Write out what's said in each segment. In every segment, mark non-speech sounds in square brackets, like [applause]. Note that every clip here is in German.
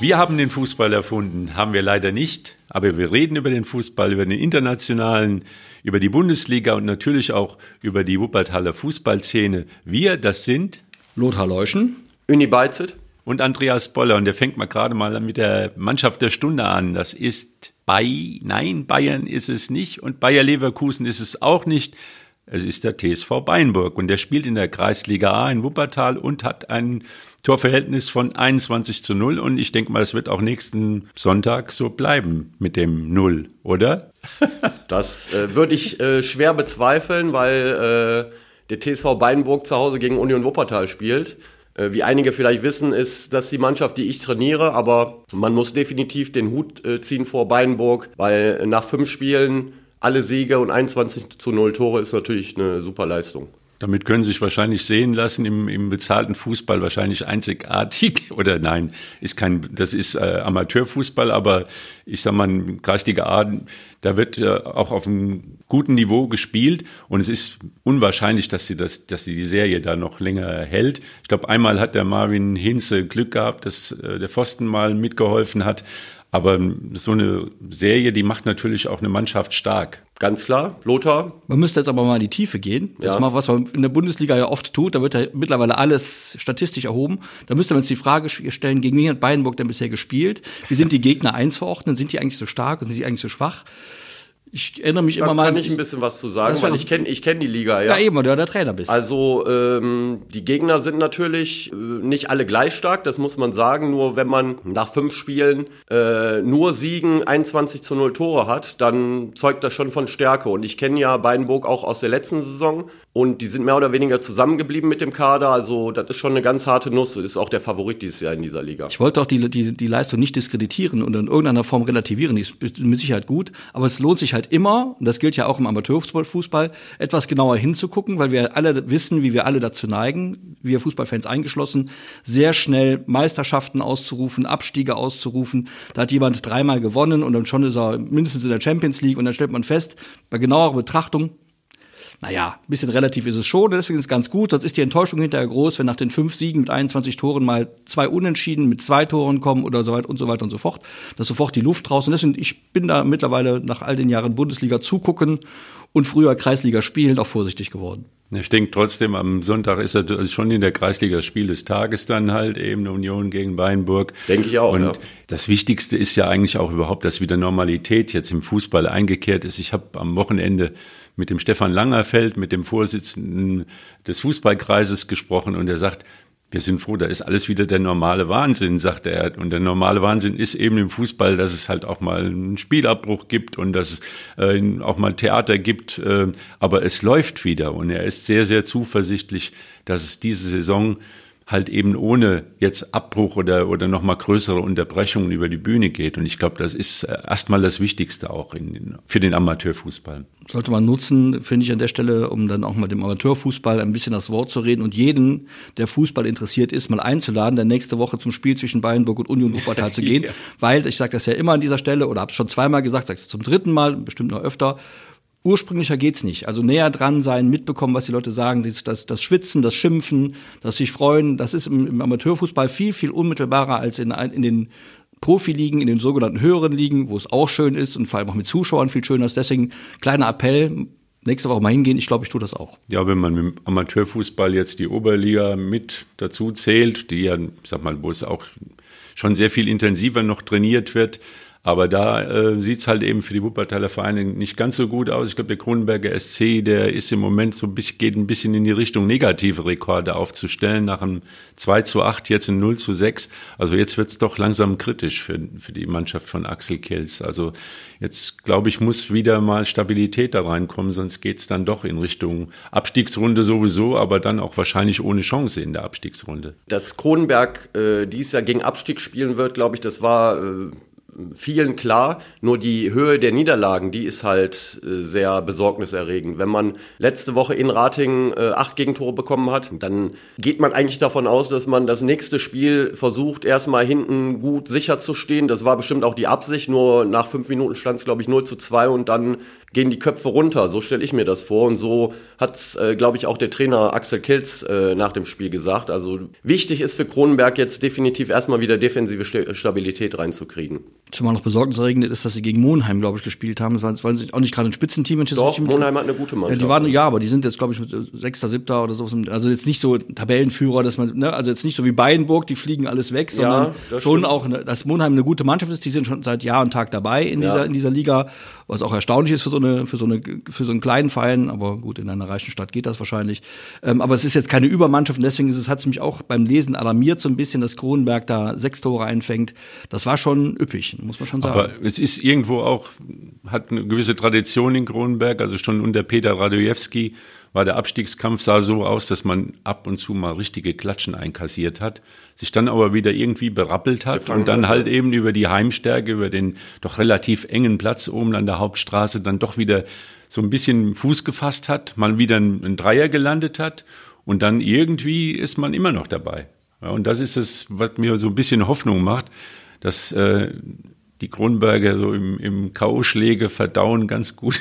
Wir haben den Fußball erfunden, haben wir leider nicht, aber wir reden über den Fußball, über den internationalen, über die Bundesliga und natürlich auch über die Wuppertaler Fußballszene. Wir, das sind Lothar Leuschen, Uni Beizet und Andreas Boller. Und der fängt mal gerade mal mit der Mannschaft der Stunde an. Das ist bei, nein, Bayern ist es nicht und Bayer Leverkusen ist es auch nicht. Es ist der TSV Beinburg und der spielt in der Kreisliga A in Wuppertal und hat ein Torverhältnis von 21 zu 0 und ich denke mal, es wird auch nächsten Sonntag so bleiben mit dem Null, oder? [laughs] das äh, würde ich äh, schwer bezweifeln, weil äh, der TSV Beinburg zu Hause gegen Union Wuppertal spielt. Äh, wie einige vielleicht wissen, ist das die Mannschaft, die ich trainiere, aber man muss definitiv den Hut äh, ziehen vor Beinburg, weil nach fünf Spielen alle Siege und 21 zu 0 Tore ist natürlich eine super Leistung. Damit können Sie sich wahrscheinlich sehen lassen im, im bezahlten Fußball wahrscheinlich einzigartig [laughs] oder nein, ist kein, das ist äh, Amateurfußball, aber ich sag mal, Kreisliga A, da wird äh, auch auf einem guten Niveau gespielt und es ist unwahrscheinlich, dass sie das, dass sie die Serie da noch länger hält. Ich glaube, einmal hat der Marvin Hinze Glück gehabt, dass äh, der Pfosten mal mitgeholfen hat. Aber so eine Serie, die macht natürlich auch eine Mannschaft stark. Ganz klar, Lothar. Man müsste jetzt aber mal in die Tiefe gehen. Das ja. ist mal was man in der Bundesliga ja oft tut. Da wird ja mittlerweile alles statistisch erhoben. Da müsste man sich die Frage stellen, gegen wen hat Bayernburg denn bisher gespielt? Wie sind die Gegner [laughs] einzuordnen? Sind die eigentlich so stark und sind die eigentlich so schwach? Ich erinnere mich da immer mal. Da kann ich ein bisschen was zu sagen, weil ich kenne ich kenn die Liga, ja. Ja, eben, weil du ja der Trainer bist. Also, ähm, die Gegner sind natürlich äh, nicht alle gleich stark, das muss man sagen. Nur wenn man nach fünf Spielen äh, nur Siegen 21 zu 0 Tore hat, dann zeugt das schon von Stärke. Und ich kenne ja Beinburg auch aus der letzten Saison und die sind mehr oder weniger zusammengeblieben mit dem Kader. Also das ist schon eine ganz harte Nuss. Das ist auch der Favorit dieses Jahr in dieser Liga. Ich wollte auch die, die, die Leistung nicht diskreditieren und in irgendeiner Form relativieren. Die ist mit Sicherheit gut. Aber es lohnt sich halt immer, und das gilt ja auch im Amateurfußball, etwas genauer hinzugucken, weil wir alle wissen, wie wir alle dazu neigen, wir Fußballfans eingeschlossen, sehr schnell Meisterschaften auszurufen, Abstiege auszurufen. Da hat jemand dreimal gewonnen und dann schon ist er mindestens in der Champions League und dann stellt man fest, bei genauerer Betrachtung, naja, ein bisschen relativ ist es schon, deswegen ist es ganz gut. Sonst ist die Enttäuschung hinterher groß, wenn nach den fünf Siegen mit 21 Toren mal zwei Unentschieden mit zwei Toren kommen oder so weiter und so weiter und so fort. Da ist sofort die Luft draußen. Deswegen, ich bin da mittlerweile nach all den Jahren Bundesliga zugucken und früher Kreisliga spielen auch vorsichtig geworden. Ich denke trotzdem, am Sonntag ist er also schon in der Kreisliga Spiel des Tages dann halt eben eine Union gegen Weinburg. Denke ich auch. Und ja. das Wichtigste ist ja eigentlich auch überhaupt, dass wieder Normalität jetzt im Fußball eingekehrt ist. Ich habe am Wochenende mit dem Stefan Langerfeld, mit dem Vorsitzenden des Fußballkreises gesprochen und er sagt, wir sind froh, da ist alles wieder der normale Wahnsinn, sagt er. Und der normale Wahnsinn ist eben im Fußball, dass es halt auch mal einen Spielabbruch gibt und dass es äh, auch mal Theater gibt. Äh, aber es läuft wieder und er ist sehr, sehr zuversichtlich, dass es diese Saison halt eben ohne jetzt Abbruch oder, oder nochmal größere Unterbrechungen über die Bühne geht. Und ich glaube, das ist äh, erstmal das Wichtigste auch in, für den Amateurfußball. Sollte man nutzen, finde ich an der Stelle, um dann auch mal dem Amateurfußball ein bisschen das Wort zu reden und jeden, der Fußball interessiert ist, mal einzuladen, dann nächste Woche zum Spiel zwischen Bayernburg und Union Wuppertal [laughs] zu gehen. ja. Weil, ich sage das ja immer an dieser Stelle oder habe es schon zweimal gesagt, sage es zum dritten Mal, bestimmt noch öfter, ursprünglicher geht's nicht. Also näher dran sein, mitbekommen, was die Leute sagen, das, das, das Schwitzen, das Schimpfen, das sich freuen, das ist im, im Amateurfußball viel, viel unmittelbarer als in, in den Profiligen, in den sogenannten höheren Ligen, wo es auch schön ist und vor allem auch mit Zuschauern viel schöner ist. Deswegen kleiner Appell, nächste Woche mal hingehen. Ich glaube, ich tue das auch. Ja, wenn man dem Amateurfußball jetzt die Oberliga mit dazu zählt, die ja, sag mal, wo es auch schon sehr viel intensiver noch trainiert wird, aber da äh, sieht halt eben für die Wuppertaler Vereine nicht ganz so gut aus. Ich glaube, der Kronenberger SC, der ist im Moment so ein bisschen, geht ein bisschen in die Richtung, negative Rekorde aufzustellen. Nach einem 2 zu 8, jetzt ein 0 zu 6. Also jetzt wird es doch langsam kritisch für, für die Mannschaft von Axel Kels. Also jetzt, glaube ich, muss wieder mal Stabilität da reinkommen, sonst geht es dann doch in Richtung Abstiegsrunde sowieso, aber dann auch wahrscheinlich ohne Chance in der Abstiegsrunde. Dass Kronenberg äh, dies Jahr gegen Abstieg spielen wird, glaube ich, das war... Äh vielen klar, nur die Höhe der Niederlagen, die ist halt äh, sehr besorgniserregend. Wenn man letzte Woche in Ratingen äh, acht Gegentore bekommen hat, dann geht man eigentlich davon aus, dass man das nächste Spiel versucht, erstmal hinten gut sicher zu stehen. Das war bestimmt auch die Absicht, nur nach fünf Minuten stand es, glaube ich, 0 zu 2 und dann gehen die Köpfe runter. So stelle ich mir das vor. Und so hat's, äh, glaube ich, auch der Trainer Axel Kilz äh, nach dem Spiel gesagt. Also wichtig ist für Kronenberg jetzt definitiv erstmal wieder defensive Stabilität reinzukriegen. Zumal noch besorgniserregend ist, dass sie gegen Monheim, glaube ich, gespielt haben. Das war, das war auch nicht gerade ein Spitzenteam. Doch, Monheim hat eine gute Mannschaft. Ja, die waren, ja, aber die sind jetzt, glaube ich, mit Sechster, Siebter oder so. Also jetzt nicht so Tabellenführer, dass man, ne, also jetzt nicht so wie Bayernburg, die fliegen alles weg, sondern ja, schon auch, ne, dass Monheim eine gute Mannschaft ist. Die sind schon seit Jahr und Tag dabei in dieser, in dieser Liga, was auch erstaunlich ist für so eine, für so eine, für so einen kleinen Verein. Aber gut, in einer reichen Stadt geht das wahrscheinlich. Ähm, aber es ist jetzt keine Übermannschaft und deswegen ist es, hat es mich auch beim Lesen alarmiert so ein bisschen, dass Kronenberg da sechs Tore einfängt. Das war schon üppig, muss man schon sagen. Aber es ist irgendwo auch, hat eine gewisse Tradition in Kronenberg, also schon unter Peter Radojewski war der Abstiegskampf sah so aus, dass man ab und zu mal richtige Klatschen einkassiert hat, sich dann aber wieder irgendwie berappelt hat und dann halt eben über die Heimstärke, über den doch relativ engen Platz oben an der Hauptstraße dann doch wieder so ein bisschen Fuß gefasst hat, mal wieder ein Dreier gelandet hat und dann irgendwie ist man immer noch dabei. Ja, und das ist es, was mir so ein bisschen Hoffnung macht, dass äh, die Kronberger so im, im K.O.-Schläge verdauen ganz gut,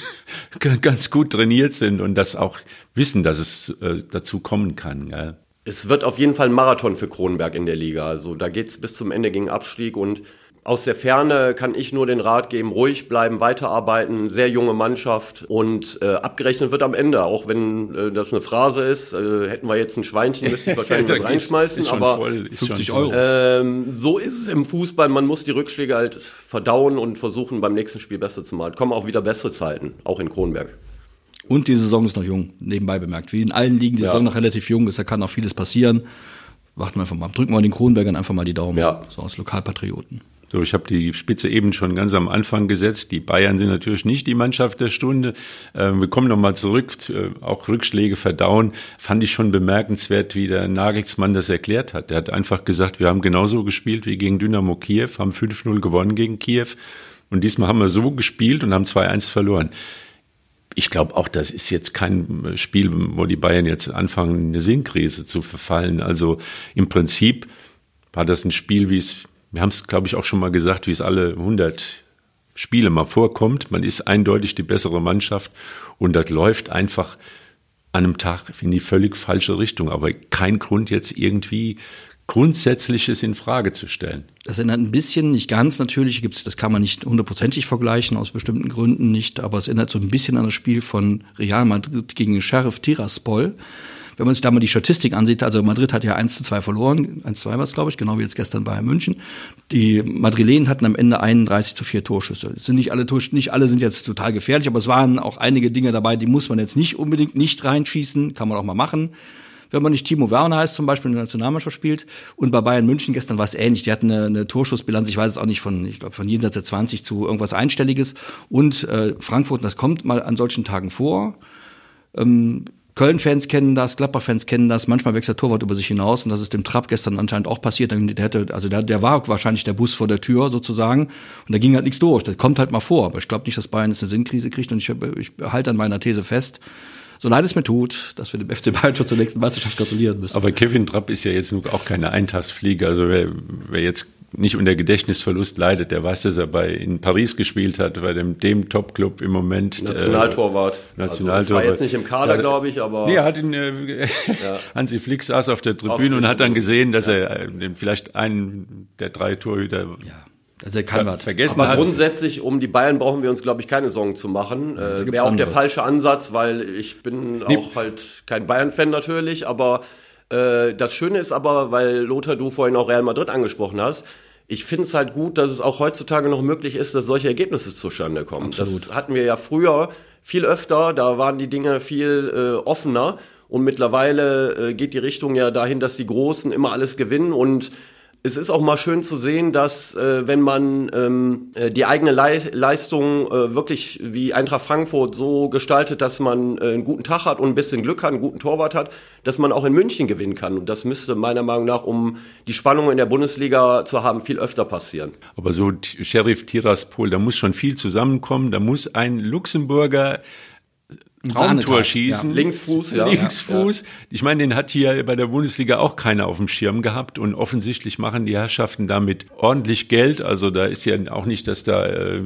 [laughs] ganz gut trainiert sind und das auch wissen, dass es äh, dazu kommen kann. Gell? Es wird auf jeden Fall ein Marathon für Kronberg in der Liga. Also da geht es bis zum Ende gegen Abstieg und aus der Ferne kann ich nur den Rat geben, ruhig bleiben, weiterarbeiten, sehr junge Mannschaft und äh, abgerechnet wird am Ende, auch wenn äh, das eine Phrase ist, äh, hätten wir jetzt ein Schweinchen, müsste ich [laughs] wahrscheinlich was reinschmeißen, aber voll, 50 Euro. Ähm, so ist es im Fußball, man muss die Rückschläge halt verdauen und versuchen beim nächsten Spiel besser zu machen. Kommen auch wieder bessere Zeiten, auch in Kronberg. Und die Saison ist noch jung, nebenbei bemerkt. Wie in allen Ligen die ja. Saison noch relativ jung ist, da kann noch vieles passieren. Warten wir einfach mal. Drücken wir den Kronbergern einfach mal die Daumen. Ja. So als Lokalpatrioten. So, ich habe die Spitze eben schon ganz am Anfang gesetzt. Die Bayern sind natürlich nicht die Mannschaft der Stunde. Ähm, wir kommen nochmal zurück, äh, auch Rückschläge verdauen. Fand ich schon bemerkenswert, wie der Nagelsmann das erklärt hat. Er hat einfach gesagt, wir haben genauso gespielt wie gegen Dynamo Kiew, haben 5-0 gewonnen gegen Kiew. Und diesmal haben wir so gespielt und haben 2-1 verloren. Ich glaube auch, das ist jetzt kein Spiel, wo die Bayern jetzt anfangen, eine Sinnkrise zu verfallen. Also im Prinzip war das ein Spiel, wie es wir haben es, glaube ich, auch schon mal gesagt, wie es alle 100 Spiele mal vorkommt. Man ist eindeutig die bessere Mannschaft und das läuft einfach an einem Tag in die völlig falsche Richtung. Aber kein Grund jetzt irgendwie Grundsätzliches in Frage zu stellen. Das erinnert ein bisschen, nicht ganz natürlich, gibt's, das kann man nicht hundertprozentig vergleichen, aus bestimmten Gründen nicht, aber es erinnert so ein bisschen an das Spiel von Real Madrid gegen Sheriff Tiraspol wenn man sich da mal die Statistik ansieht, also Madrid hat ja 1 zu 2 verloren, 1 zu 2 war es, glaube ich, genau wie jetzt gestern bei München. Die Madrilenen hatten am Ende 31 zu 4 Torschüsse. Es sind nicht alle, nicht alle sind jetzt total gefährlich, aber es waren auch einige Dinge dabei, die muss man jetzt nicht unbedingt nicht reinschießen, kann man auch mal machen wenn man nicht Timo Werner heißt, zum Beispiel in der Nationalmannschaft spielt. Und bei Bayern München gestern war es ähnlich. Die hatten eine, eine Torschussbilanz, ich weiß es auch nicht, von, ich glaube, von jenseits der 20 zu irgendwas Einstelliges. Und äh, Frankfurt, das kommt mal an solchen Tagen vor. Ähm, Köln-Fans kennen das, Gladbach-Fans kennen das. Manchmal wächst der Torwart über sich hinaus und das ist dem Trapp gestern anscheinend auch passiert. Der hätte, also der, der war wahrscheinlich der Bus vor der Tür sozusagen und da ging halt nichts durch. Das kommt halt mal vor, aber ich glaube nicht, dass Bayern jetzt eine Sinnkrise kriegt und ich, ich halte an meiner These fest. So leid es mir tut, dass wir dem FC Bayern schon zur nächsten Meisterschaft gratulieren müssen. Aber Kevin Trapp ist ja jetzt auch keine Eintagsfliege. Also wer, wer jetzt nicht unter Gedächtnisverlust leidet. Der weiß, dass er bei in Paris gespielt hat, bei dem, dem Top-Club im Moment. Nationaltorwart. Äh, Nationaltorwart. Also war jetzt nicht im Kader, glaube ich, aber. Nee, er hat ihn, äh, [laughs] ja. [laughs] Hansi Flick saß auf der Tribüne auf und hat dann gesehen, dass ja. er äh, vielleicht einen der drei Torhüter ja. Also er kann was. vergessen Aber hat. grundsätzlich, um die Bayern brauchen wir uns, glaube ich, keine Sorgen zu machen. Äh, Wäre auch der falsche Ansatz, weil ich bin nee. auch halt kein Bayern-Fan natürlich, aber äh, das Schöne ist aber, weil Lothar, du vorhin auch Real Madrid angesprochen hast, ich finde es halt gut, dass es auch heutzutage noch möglich ist, dass solche Ergebnisse zustande kommen. Absolut. Das hatten wir ja früher viel öfter, da waren die Dinge viel äh, offener und mittlerweile äh, geht die Richtung ja dahin, dass die Großen immer alles gewinnen und es ist auch mal schön zu sehen, dass äh, wenn man ähm, äh, die eigene Le Leistung äh, wirklich wie Eintracht Frankfurt so gestaltet, dass man äh, einen guten Tag hat und ein bisschen Glück hat, einen guten Torwart hat, dass man auch in München gewinnen kann. Und das müsste meiner Meinung nach, um die Spannung in der Bundesliga zu haben, viel öfter passieren. Aber so Sheriff Tiraspol, da muss schon viel zusammenkommen. Da muss ein Luxemburger Traumtor schießen. Ja. Linksfuß, ja. Linksfuß. Ich meine, den hat hier bei der Bundesliga auch keiner auf dem Schirm gehabt und offensichtlich machen die Herrschaften damit ordentlich Geld. Also da ist ja auch nicht, dass da äh,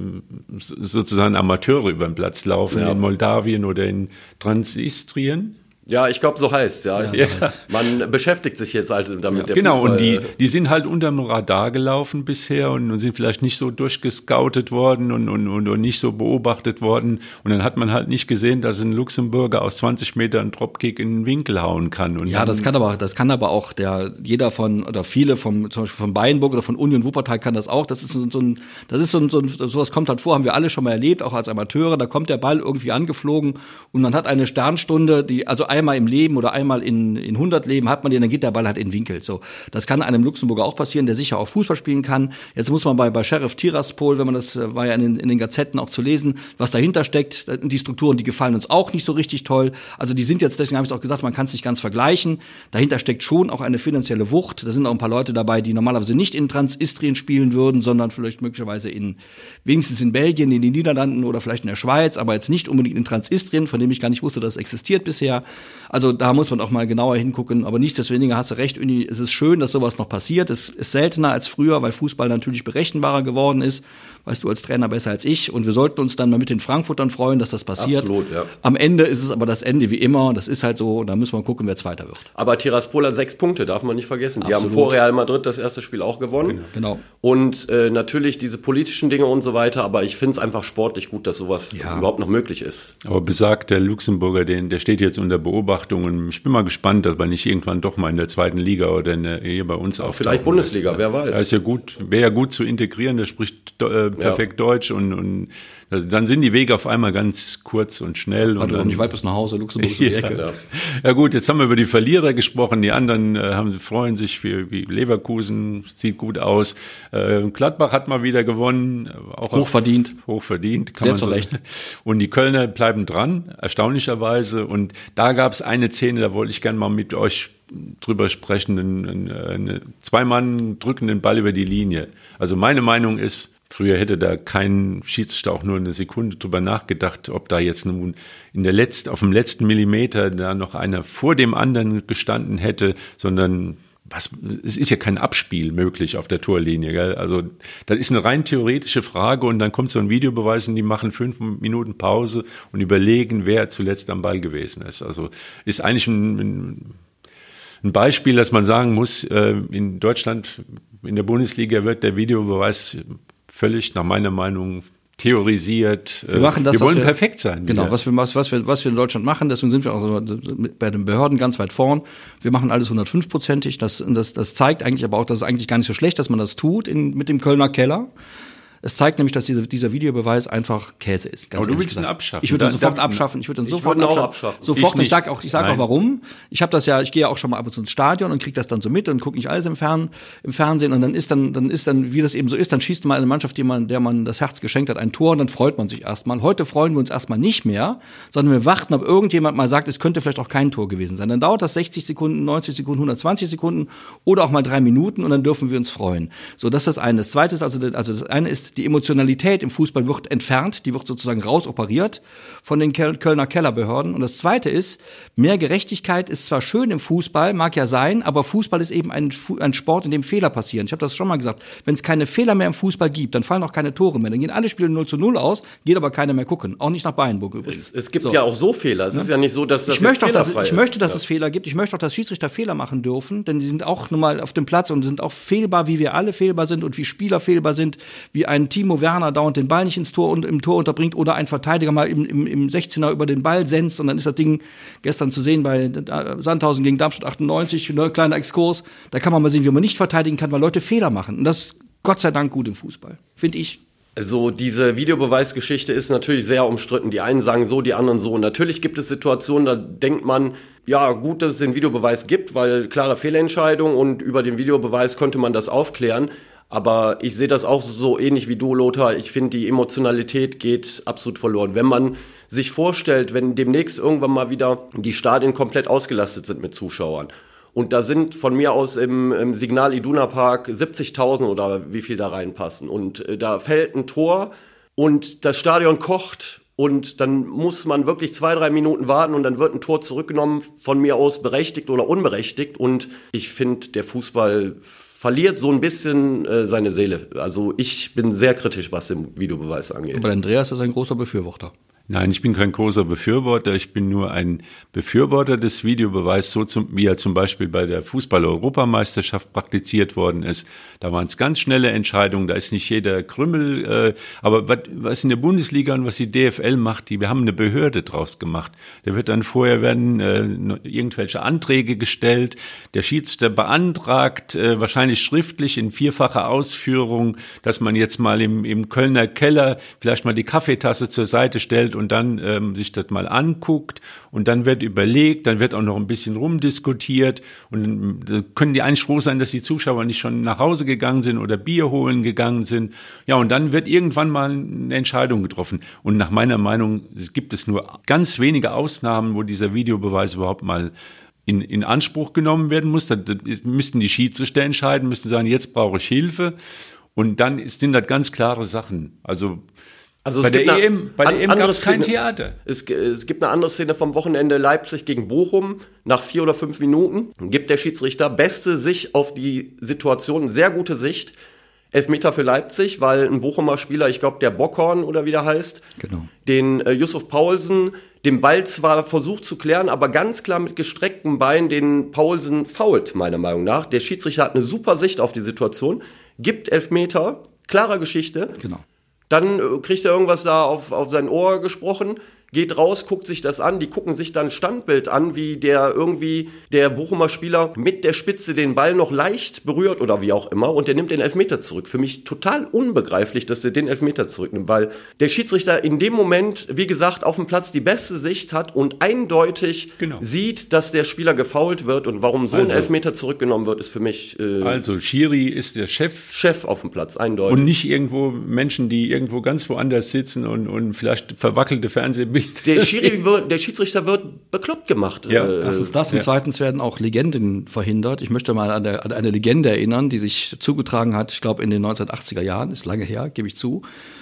sozusagen Amateure über den Platz laufen ja. in Moldawien oder in Transistrien. Ja, ich glaube, so heißt ja. ja, ja. Man beschäftigt sich jetzt halt damit. Ja, genau, Fußball. und die, die sind halt unterm Radar gelaufen bisher und, und sind vielleicht nicht so durchgescoutet worden und, und, und, und, nicht so beobachtet worden. Und dann hat man halt nicht gesehen, dass ein Luxemburger aus 20 Metern Dropkick in den Winkel hauen kann. Und ja, das kann aber, das kann aber auch der, jeder von, oder viele vom, zum Beispiel von Bayernburg oder von Union Wuppertal kann das auch. Das ist so, so ein, das ist so ein, so ein, sowas kommt halt vor, haben wir alle schon mal erlebt, auch als Amateure. Da kommt der Ball irgendwie angeflogen und man hat eine Sternstunde, die, also einmal im Leben oder einmal in, in 100 Leben hat man den, dann geht der Ball halt in den Winkel. So, das kann einem Luxemburger auch passieren, der sicher auch Fußball spielen kann. Jetzt muss man bei, bei Sheriff Tiraspol, wenn man das äh, war ja in den, in den Gazetten auch zu lesen, was dahinter steckt. Die Strukturen, die gefallen uns auch nicht so richtig toll. Also die sind jetzt, deswegen habe ich es auch gesagt, man kann es nicht ganz vergleichen. Dahinter steckt schon auch eine finanzielle Wucht. Da sind auch ein paar Leute dabei, die normalerweise nicht in Transistrien spielen würden, sondern vielleicht möglicherweise in wenigstens in Belgien, in den Niederlanden oder vielleicht in der Schweiz, aber jetzt nicht unbedingt in Transistrien, von dem ich gar nicht wusste, dass es existiert bisher. Also da muss man auch mal genauer hingucken. Aber nichtsdestoweniger hast du recht, Uni, es ist schön, dass sowas noch passiert. Es ist seltener als früher, weil Fußball natürlich berechenbarer geworden ist weißt du als Trainer besser als ich. Und wir sollten uns dann mal mit den Frankfurtern freuen, dass das passiert. Absolut, ja. Am Ende ist es aber das Ende wie immer. Das ist halt so. Da müssen wir gucken, wer Zweiter wird. Aber Tiraspol hat sechs Punkte, darf man nicht vergessen. Die Absolut. haben vor Real Madrid das erste Spiel auch gewonnen. Genau. Und äh, natürlich diese politischen Dinge und so weiter. Aber ich finde es einfach sportlich gut, dass sowas ja. überhaupt noch möglich ist. Aber besagt der Luxemburger, den, der steht jetzt unter Beobachtung. Und ich bin mal gespannt, dass man nicht irgendwann doch mal in der zweiten Liga oder in der, hier bei uns auch. Vielleicht Bundesliga, wer weiß. Ja, ist ja gut, wäre ja gut zu integrieren. Der spricht äh, perfekt ja. Deutsch und, und also dann sind die Wege auf einmal ganz kurz und schnell. Warte, und dann, nicht weit bis nach Hause, Luxemburg ist um die [laughs] Ecke. Ja. ja. gut, jetzt haben wir über die Verlierer gesprochen. Die anderen äh, haben, freuen sich, wie, wie Leverkusen sieht gut aus. Äh, Gladbach hat mal wieder gewonnen. Auch hochverdient. Auf, hochverdient, kann Sehr man so Recht. Und die Kölner bleiben dran, erstaunlicherweise. Und da gab es eine Szene, da wollte ich gerne mal mit euch drüber sprechen. Ein, ein, ein, zwei Mann drücken den Ball über die Linie. Also meine Meinung ist, Früher hätte da kein Schiedsrichter auch nur eine Sekunde drüber nachgedacht, ob da jetzt nun in der letzten, auf dem letzten Millimeter da noch einer vor dem anderen gestanden hätte, sondern was, es ist ja kein Abspiel möglich auf der Torlinie. Gell? Also das ist eine rein theoretische Frage und dann kommt so ein Videobeweis und die machen fünf Minuten Pause und überlegen, wer zuletzt am Ball gewesen ist. Also ist eigentlich ein, ein Beispiel, dass man sagen muss, äh, in Deutschland, in der Bundesliga wird der Videobeweis völlig nach meiner Meinung theorisiert. Wir machen das, wir wollen wir, perfekt sein. Genau, was wir, was, was, wir, was wir in Deutschland machen, deswegen sind wir auch so bei den Behörden ganz weit vorn. Wir machen alles 105-prozentig. Das, das, das zeigt eigentlich aber auch, dass es eigentlich gar nicht so schlecht, dass man das tut in, mit dem Kölner Keller. Es zeigt nämlich, dass dieser, dieser Videobeweis einfach Käse ist. Aber du willst ihn abschaffen. Ich würde ihn sofort da, abschaffen. Ich würde ihn sofort würde abschaffen. abschaffen. Sofort. Ich, ich sage auch, ich sag auch warum. Ich habe das ja, ich gehe ja auch schon mal ab und zu ins Stadion und kriege das dann so mit und gucke nicht alles im, Fern, im Fernsehen und dann ist dann, dann ist dann, wie das eben so ist, dann schießt mal eine Mannschaft, die man, der man das Herz geschenkt hat, ein Tor und dann freut man sich erstmal. Heute freuen wir uns erstmal nicht mehr, sondern wir warten, ob irgendjemand mal sagt, es könnte vielleicht auch kein Tor gewesen sein. Dann dauert das 60 Sekunden, 90 Sekunden, 120 Sekunden oder auch mal drei Minuten und dann dürfen wir uns freuen. So, das ist das eine. Das zweite ist also, also das eine ist die Emotionalität im Fußball wird entfernt, die wird sozusagen rausoperiert von den Kölner Kellerbehörden. Und das Zweite ist, mehr Gerechtigkeit ist zwar schön im Fußball, mag ja sein, aber Fußball ist eben ein, ein Sport, in dem Fehler passieren. Ich habe das schon mal gesagt. Wenn es keine Fehler mehr im Fußball gibt, dann fallen auch keine Tore mehr. Dann gehen alle Spiele 0 zu 0 aus, geht aber keiner mehr gucken. Auch nicht nach Bayernburg übrigens. Es, es gibt so. ja auch so Fehler. Es ja? ist ja nicht so, dass das ich möchte auch, dass, Ich möchte, dass ja. es Fehler gibt. Ich möchte auch, dass Schiedsrichter Fehler machen dürfen, denn die sind auch nun mal auf dem Platz und sind auch fehlbar, wie wir alle fehlbar sind und wie Spieler fehlbar sind, wie ein Timo Werner dauernd den Ball nicht ins Tor Tor und im Tor unterbringt oder ein Verteidiger mal im, im, im 16er über den Ball senzt und dann ist das Ding gestern zu sehen bei Sandhausen gegen Darmstadt 98, ne, kleiner Exkurs. Da kann man mal sehen, wie man nicht verteidigen kann, weil Leute Fehler machen. Und das ist Gott sei Dank gut im Fußball, finde ich. Also diese Videobeweisgeschichte ist natürlich sehr umstritten. Die einen sagen so, die anderen so. Und natürlich gibt es Situationen, da denkt man, ja, gut, dass es den Videobeweis gibt, weil klare Fehlentscheidung und über den Videobeweis konnte man das aufklären. Aber ich sehe das auch so ähnlich wie du, Lothar. Ich finde, die Emotionalität geht absolut verloren. Wenn man sich vorstellt, wenn demnächst irgendwann mal wieder die Stadien komplett ausgelastet sind mit Zuschauern und da sind von mir aus im, im Signal Iduna Park 70.000 oder wie viel da reinpassen und äh, da fällt ein Tor und das Stadion kocht und dann muss man wirklich zwei, drei Minuten warten und dann wird ein Tor zurückgenommen, von mir aus berechtigt oder unberechtigt. Und ich finde, der Fußball verliert so ein bisschen äh, seine Seele. Also ich bin sehr kritisch, was den Videobeweis angeht. Aber Andreas ist ein großer Befürworter. Nein, ich bin kein großer Befürworter. Ich bin nur ein Befürworter des Videobeweises, so zum, wie er zum Beispiel bei der Fußball-Europameisterschaft praktiziert worden ist. Da waren es ganz schnelle Entscheidungen, da ist nicht jeder Krümmel. Äh, aber was, was in der Bundesliga und was die DFL macht, die, wir haben eine Behörde draus gemacht. Da wird dann vorher werden äh, irgendwelche Anträge gestellt. Der Schiedsrichter beantragt, äh, wahrscheinlich schriftlich in vierfacher Ausführung, dass man jetzt mal im, im Kölner Keller vielleicht mal die Kaffeetasse zur Seite stellt und dann ähm, sich das mal anguckt und dann wird überlegt, dann wird auch noch ein bisschen rumdiskutiert und da können die eigentlich froh sein, dass die Zuschauer nicht schon nach Hause gegangen sind oder Bier holen gegangen sind. Ja, und dann wird irgendwann mal eine Entscheidung getroffen. Und nach meiner Meinung gibt es nur ganz wenige Ausnahmen, wo dieser Videobeweis überhaupt mal in, in Anspruch genommen werden muss. Da müssten die Schiedsrichter entscheiden, müssten sagen, jetzt brauche ich Hilfe. Und dann sind das ganz klare Sachen. Also also bei, der eine, EM, bei der EM gab es kein Theater. Es, es, gibt eine andere Szene vom Wochenende Leipzig gegen Bochum. Nach vier oder fünf Minuten gibt der Schiedsrichter beste Sicht auf die Situation, sehr gute Sicht. Elfmeter für Leipzig, weil ein Bochumer Spieler, ich glaube der Bockhorn oder wie der heißt, genau. den äh, Yusuf Paulsen, den Ball zwar versucht zu klären, aber ganz klar mit gestrecktem Bein den Paulsen fault, meiner Meinung nach. Der Schiedsrichter hat eine super Sicht auf die Situation, gibt Elfmeter, klarer Geschichte. Genau. Dann äh, kriegt er irgendwas da auf, auf sein Ohr gesprochen geht raus, guckt sich das an, die gucken sich dann Standbild an, wie der irgendwie der Bochumer Spieler mit der Spitze den Ball noch leicht berührt oder wie auch immer und der nimmt den Elfmeter zurück. Für mich total unbegreiflich, dass er den Elfmeter zurücknimmt, weil der Schiedsrichter in dem Moment, wie gesagt, auf dem Platz die beste Sicht hat und eindeutig genau. sieht, dass der Spieler gefault wird und warum so also, ein Elfmeter zurückgenommen wird, ist für mich äh, Also Schiri ist der Chef Chef auf dem Platz, eindeutig. Und nicht irgendwo Menschen, die irgendwo ganz woanders sitzen und, und vielleicht verwackelte Fernsehbilder der, [laughs] Schiri wird, der Schiedsrichter wird bekloppt gemacht. Ja, äh, erstens das und ja. zweitens werden auch Legenden verhindert. Ich möchte mal an, der, an eine Legende erinnern, die sich zugetragen hat, ich glaube in den 1980er Jahren, ist lange her, gebe ich zu.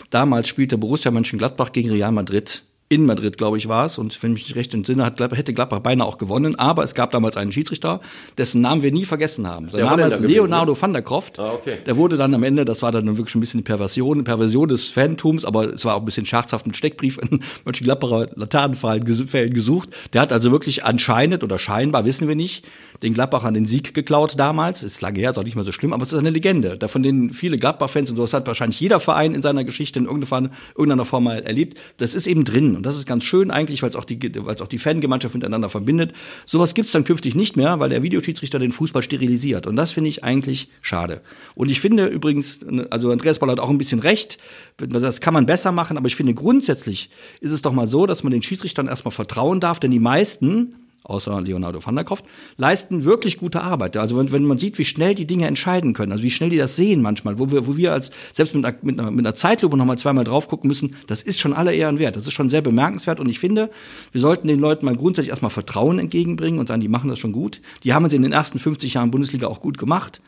Damals spielte Borussia Mönchengladbach gegen Real Madrid in Madrid, glaube ich, war es. Und wenn mich recht entsinne, hat, hätte Gladbach beinahe auch gewonnen. Aber es gab damals einen Schiedsrichter, dessen Namen wir nie vergessen haben. Sein Name ist Leonardo gewesen, van der Kroft. Ah, okay. Der wurde dann am Ende, das war dann wirklich ein bisschen eine Perversion, eine Perversion des Phantoms, aber es war auch ein bisschen scherzhaft mit Steckbrief in [laughs] Mönchengladbacher Laternenfällen gesucht. Der hat also wirklich anscheinend oder scheinbar, wissen wir nicht, den Gladbachern den Sieg geklaut damals. Ist lange her, ist auch nicht mehr so schlimm, aber es ist eine Legende. Da von denen viele Gladbach-Fans und sowas hat wahrscheinlich jeder Verein in seiner Geschichte in irgendeiner Form mal erlebt. Das ist eben drin und das ist ganz schön eigentlich, weil es auch die, weil es auch die Fangemeinschaft miteinander verbindet. Sowas gibt's dann künftig nicht mehr, weil der Videoschiedsrichter den Fußball sterilisiert und das finde ich eigentlich schade. Und ich finde übrigens, also Andreas Ball hat auch ein bisschen recht, das kann man besser machen, aber ich finde grundsätzlich ist es doch mal so, dass man den Schiedsrichtern erstmal vertrauen darf, denn die meisten außer Leonardo van der Kroft, leisten wirklich gute Arbeit. Also wenn, wenn man sieht, wie schnell die Dinge entscheiden können, also wie schnell die das sehen manchmal, wo wir, wo wir als selbst mit einer, mit einer, mit einer Zeitlupe nochmal zweimal drauf gucken müssen, das ist schon aller Ehren wert. Das ist schon sehr bemerkenswert und ich finde, wir sollten den Leuten mal grundsätzlich erstmal Vertrauen entgegenbringen und sagen, die machen das schon gut. Die haben es in den ersten 50 Jahren Bundesliga auch gut gemacht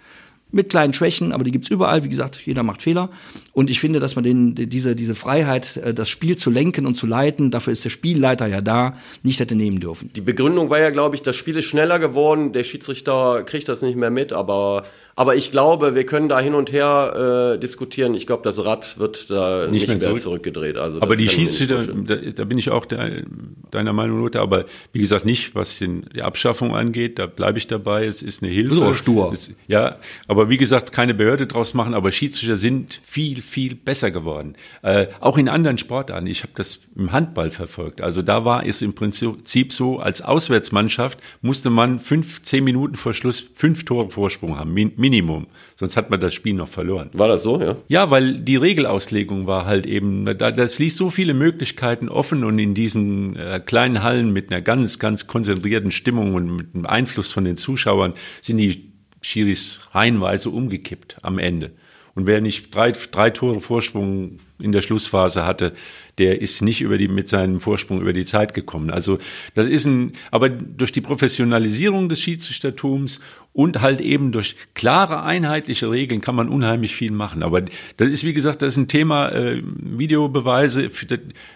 mit kleinen Schwächen, aber die gibt's überall. Wie gesagt, jeder macht Fehler. Und ich finde, dass man den, diese, diese Freiheit, äh, das Spiel zu lenken und zu leiten, dafür ist der Spielleiter ja da, nicht hätte nehmen dürfen. Die Begründung war ja, glaube ich, das Spiel ist schneller geworden, der Schiedsrichter kriegt das nicht mehr mit, aber aber ich glaube, wir können da hin und her äh, diskutieren. Ich glaube, das Rad wird da nicht, nicht mehr, zurück. zurückgedreht. Also aber die Schiedsrichter, da, da bin ich auch der, deiner Meinung, Lothar. Aber wie gesagt, nicht, was den, die Abschaffung angeht. Da bleibe ich dabei. Es ist eine Hilfe. So stur. Es, ja, aber wie gesagt, keine Behörde draus machen. Aber Schiedsrichter sind viel, viel besser geworden. Äh, auch in anderen Sportarten. Ich habe das im Handball verfolgt. Also da war es im Prinzip so, als Auswärtsmannschaft musste man fünf, zehn Minuten vor Schluss fünf Tore Vorsprung haben Minimum. Sonst hat man das Spiel noch verloren. War das so, ja? Ja, weil die Regelauslegung war halt eben, das ließ so viele Möglichkeiten offen und in diesen äh, kleinen Hallen mit einer ganz, ganz konzentrierten Stimmung und mit einem Einfluss von den Zuschauern sind die Schiris reihenweise umgekippt am Ende. Und wer nicht drei, drei Tore Vorsprung in der Schlussphase hatte, der ist nicht über die, mit seinem Vorsprung über die Zeit gekommen. Also das ist ein, aber durch die Professionalisierung des Schiedsrichtertums und halt eben durch klare, einheitliche Regeln kann man unheimlich viel machen. Aber das ist, wie gesagt, das ist ein Thema, äh, Videobeweise.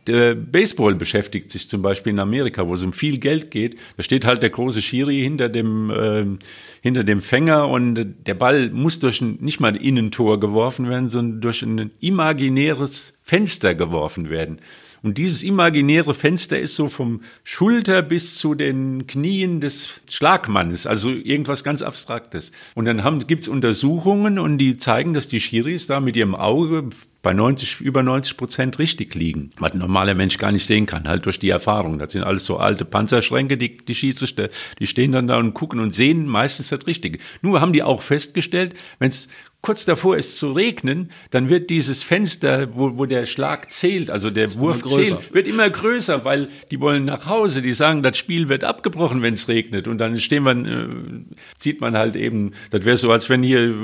Der, Baseball beschäftigt sich zum Beispiel in Amerika, wo es um viel Geld geht. Da steht halt der große Schiri hinter dem, äh, hinter dem Fänger und der Ball muss durch ein, nicht mal ein Innentor geworfen werden, sondern durch ein imaginäres Fenster geworfen werden. Und dieses imaginäre Fenster ist so vom Schulter bis zu den Knien des Schlagmannes, also irgendwas ganz Abstraktes. Und dann gibt es Untersuchungen und die zeigen, dass die Schiris da mit ihrem Auge bei 90, über 90 Prozent richtig liegen, was ein normaler Mensch gar nicht sehen kann, halt durch die Erfahrung. Das sind alles so alte Panzerschränke, die, die Schiedsrichter, die stehen dann da und gucken und sehen meistens das Richtige. Nur haben die auch festgestellt, wenn es kurz davor ist zu regnen, dann wird dieses Fenster, wo, wo der Schlag zählt, also der Wurf zählt, wird immer größer, weil die wollen nach Hause, die sagen, das Spiel wird abgebrochen, wenn es regnet. Und dann stehen man, äh, sieht man halt eben, das wäre so, als wenn hier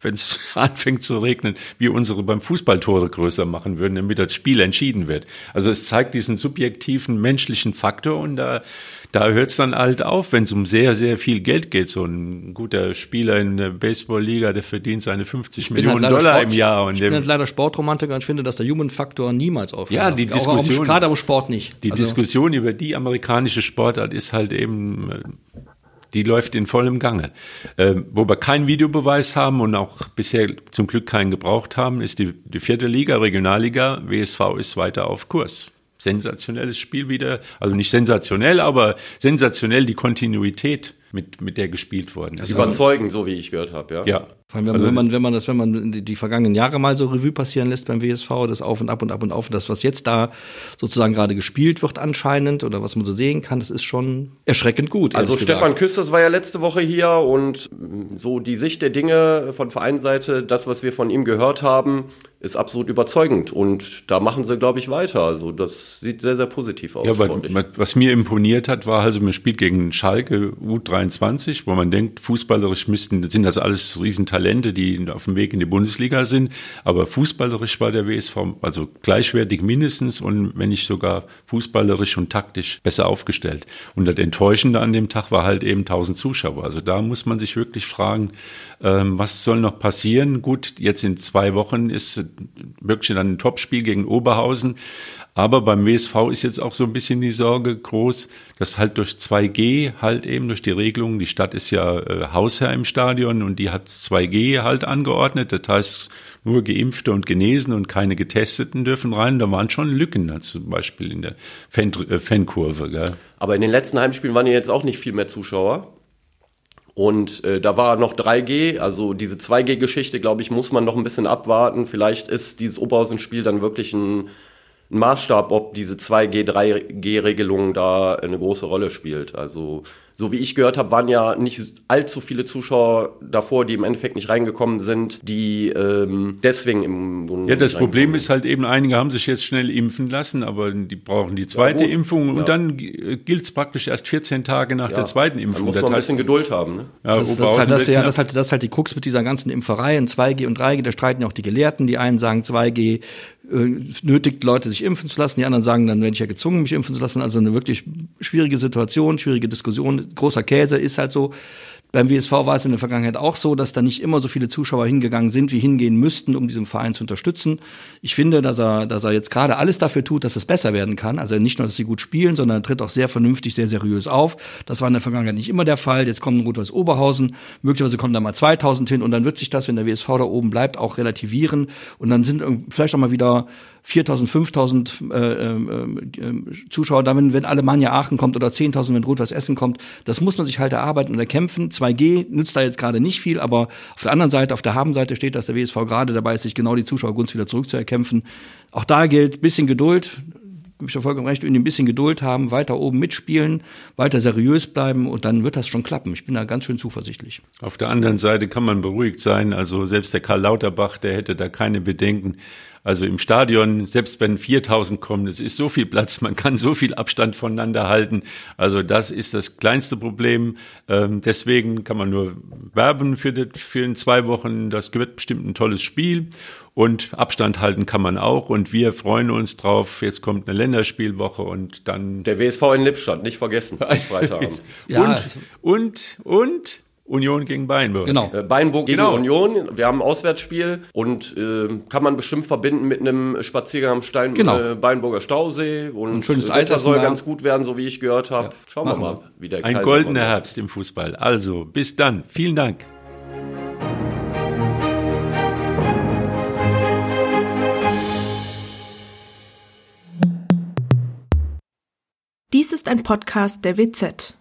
wenn es [laughs] anfängt zu regnen, wie unsere beim Fußballtore größer machen würden, damit das Spiel entschieden wird. Also es zeigt diesen subjektiven menschlichen Faktor und da, da hört es dann halt auf, wenn es um sehr, sehr viel Geld geht. So ein guter Spieler in der Baseballliga, der verdient seine 50 halt Millionen halt Dollar Sport, im Jahr. Und ich bin halt leider Sportromantiker und ich finde, dass der Human-Faktor niemals aufhört. Ja, die Diskussion. Gerade am Sport nicht. Die also, Diskussion über die amerikanische Sportart ist halt eben äh, die läuft in vollem Gange. Äh, wo wir keinen Videobeweis haben und auch bisher zum Glück keinen gebraucht haben, ist die, die vierte Liga, Regionalliga. WSV ist weiter auf Kurs. Sensationelles Spiel wieder. Also nicht sensationell, aber sensationell die Kontinuität mit, mit der gespielt worden ist. Überzeugend, so wie ich gehört habe, ja. Ja. Vor allem, wenn, also, wenn, man, wenn man das, wenn man die, die, vergangenen Jahre mal so Revue passieren lässt beim WSV, das Auf und Ab und Ab und Auf, das, was jetzt da sozusagen gerade gespielt wird anscheinend oder was man so sehen kann, das ist schon erschreckend gut. Also Stefan Küsters war ja letzte Woche hier und so die Sicht der Dinge von Vereinsseite, das, was wir von ihm gehört haben, ist absolut überzeugend und da machen sie, glaube ich, weiter. Also das sieht sehr, sehr positiv aus. Ja, aber was mir imponiert hat, war also, man spielt gegen Schalke U23, wo man denkt, fußballerisch müssten, sind das alles Riesentalente, die auf dem Weg in die Bundesliga sind, aber fußballerisch war der WSV also gleichwertig mindestens und wenn nicht sogar fußballerisch und taktisch besser aufgestellt. Und das Enttäuschende an dem Tag war halt eben 1000 Zuschauer. Also da muss man sich wirklich fragen, ähm, was soll noch passieren? Gut, jetzt in zwei Wochen ist wirklich dann ein Topspiel gegen Oberhausen. Aber beim WSV ist jetzt auch so ein bisschen die Sorge groß, dass halt durch 2G halt eben durch die Regelung, die Stadt ist ja äh, Hausherr im Stadion und die hat 2G halt angeordnet. Das heißt, nur Geimpfte und Genesen und keine Getesteten dürfen rein. Da waren schon Lücken, zum Beispiel in der Fan, äh, Fankurve. Gell? Aber in den letzten Heimspielen waren ja jetzt auch nicht viel mehr Zuschauer. Und äh, da war noch 3G, also diese 2G-Geschichte, glaube ich, muss man noch ein bisschen abwarten. Vielleicht ist dieses Oberhausen-Spiel dann wirklich ein, ein Maßstab, ob diese 2G, 3G-Regelung da eine große Rolle spielt. Also so wie ich gehört habe, waren ja nicht allzu viele Zuschauer davor, die im Endeffekt nicht reingekommen sind, die ähm, deswegen im Grunde Ja, das Problem ist halt eben, einige haben sich jetzt schnell impfen lassen, aber die brauchen die zweite ja, Impfung und ja. dann gilt es praktisch erst 14 Tage nach ja. der zweiten Impfung. Da muss man das ein bisschen Geduld haben. Ne? Ja, das, das, halt, das, ja, das, halt, das halt die Krux mit dieser ganzen Impferei in 2G und 3G, da streiten ja auch die Gelehrten, die einen sagen 2G äh, nötigt Leute, sich impfen zu lassen. Die anderen sagen, dann werde ich ja gezwungen, mich impfen zu lassen. Also eine wirklich schwierige Situation, schwierige Diskussion. Großer Käse ist halt so. Beim WSV war es in der Vergangenheit auch so, dass da nicht immer so viele Zuschauer hingegangen sind, wie hingehen müssten, um diesen Verein zu unterstützen. Ich finde, dass er, dass er jetzt gerade alles dafür tut, dass es besser werden kann. Also nicht nur, dass sie gut spielen, sondern er tritt auch sehr vernünftig, sehr seriös auf. Das war in der Vergangenheit nicht immer der Fall. Jetzt kommt ein Rot-Weiß Oberhausen. Möglicherweise kommen da mal 2000 hin und dann wird sich das, wenn der WSV da oben bleibt, auch relativieren. Und dann sind vielleicht auch mal wieder 4.000, 5.000 äh, äh, äh, Zuschauer da, wenn, Alemannia Aachen kommt oder 10.000, wenn Rot-Weiß Essen kommt. Das muss man sich halt erarbeiten und erkämpfen. 2G nützt da jetzt gerade nicht viel, aber auf der anderen Seite, auf der Habenseite steht, dass der WSV gerade dabei ist, sich genau die Zuschauergunst wieder zurückzuerkämpfen. Auch da gilt, bisschen Geduld, gebe ich ja vollkommen recht, ein bisschen Geduld haben, weiter oben mitspielen, weiter seriös bleiben und dann wird das schon klappen. Ich bin da ganz schön zuversichtlich. Auf der anderen Seite kann man beruhigt sein. Also selbst der Karl Lauterbach, der hätte da keine Bedenken. Also im Stadion, selbst wenn 4000 kommen, es ist so viel Platz, man kann so viel Abstand voneinander halten. Also das ist das kleinste Problem. Ähm, deswegen kann man nur werben für, das, für in zwei Wochen. Das wird bestimmt ein tolles Spiel. Und Abstand halten kann man auch. Und wir freuen uns drauf. Jetzt kommt eine Länderspielwoche und dann. Der WSV in Lippstadt, nicht vergessen. [laughs] Freitagabend. ja, und, und, und Union gegen Beinburg. Genau. Äh, Beinburg gegen Genau. Union. Wir haben ein Auswärtsspiel und äh, kann man bestimmt verbinden mit einem Spaziergang am Stein Genau. äh, Beinburger Stausee. Und Ein schönes äh, Eis das soll ganz gut werden, so wie ich gehört habe. Ja, Schauen wir machen mal, wie der Ein Kaiser goldener kommt. Herbst im Fußball. Also, bis dann. Vielen Dank. Dies ist ein Podcast der WZ.